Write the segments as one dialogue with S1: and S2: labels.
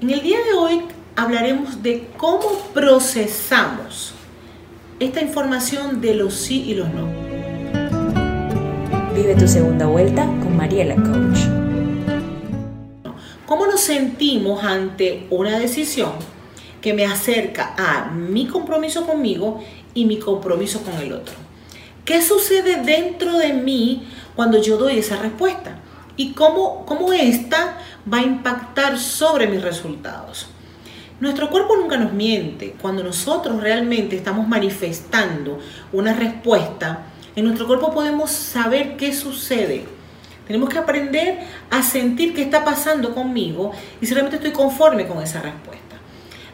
S1: En el día de hoy hablaremos de cómo procesamos esta información de los sí y los no.
S2: Vive tu segunda vuelta con Mariela Coach.
S1: ¿Cómo nos sentimos ante una decisión que me acerca a mi compromiso conmigo y mi compromiso con el otro? ¿Qué sucede dentro de mí cuando yo doy esa respuesta? ¿Y cómo, cómo esta va a impactar sobre mis resultados? Nuestro cuerpo nunca nos miente. Cuando nosotros realmente estamos manifestando una respuesta, en nuestro cuerpo podemos saber qué sucede. Tenemos que aprender a sentir qué está pasando conmigo y si realmente estoy conforme con esa respuesta.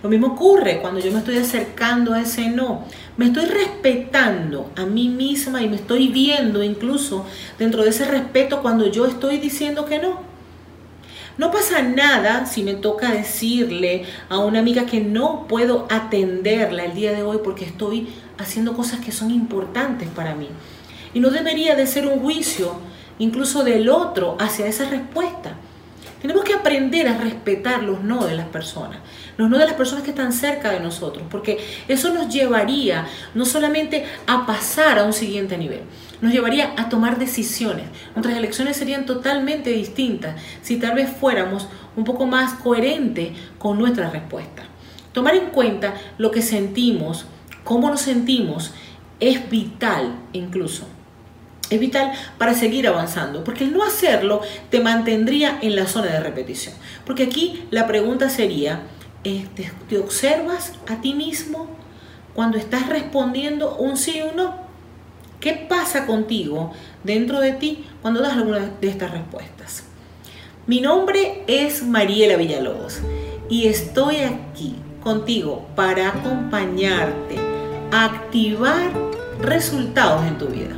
S1: Lo mismo ocurre cuando yo me estoy acercando a ese no. Me estoy respetando a mí misma y me estoy viendo incluso dentro de ese respeto cuando yo estoy diciendo que no. No pasa nada si me toca decirle a una amiga que no puedo atenderla el día de hoy porque estoy haciendo cosas que son importantes para mí. Y no debería de ser un juicio incluso del otro hacia esa respuesta. Tenemos que aprender a respetar los no de las personas, los no de las personas que están cerca de nosotros, porque eso nos llevaría no solamente a pasar a un siguiente nivel, nos llevaría a tomar decisiones. Nuestras elecciones serían totalmente distintas si tal vez fuéramos un poco más coherentes con nuestra respuesta. Tomar en cuenta lo que sentimos, cómo nos sentimos, es vital incluso. Es vital para seguir avanzando, porque el no hacerlo te mantendría en la zona de repetición. Porque aquí la pregunta sería, eh, ¿te, observas a ti mismo cuando estás respondiendo un sí o un no? ¿Qué pasa contigo dentro de ti cuando das alguna de estas respuestas? Mi nombre es Mariela Villalobos y estoy aquí contigo para acompañarte a activar resultados en tu vida.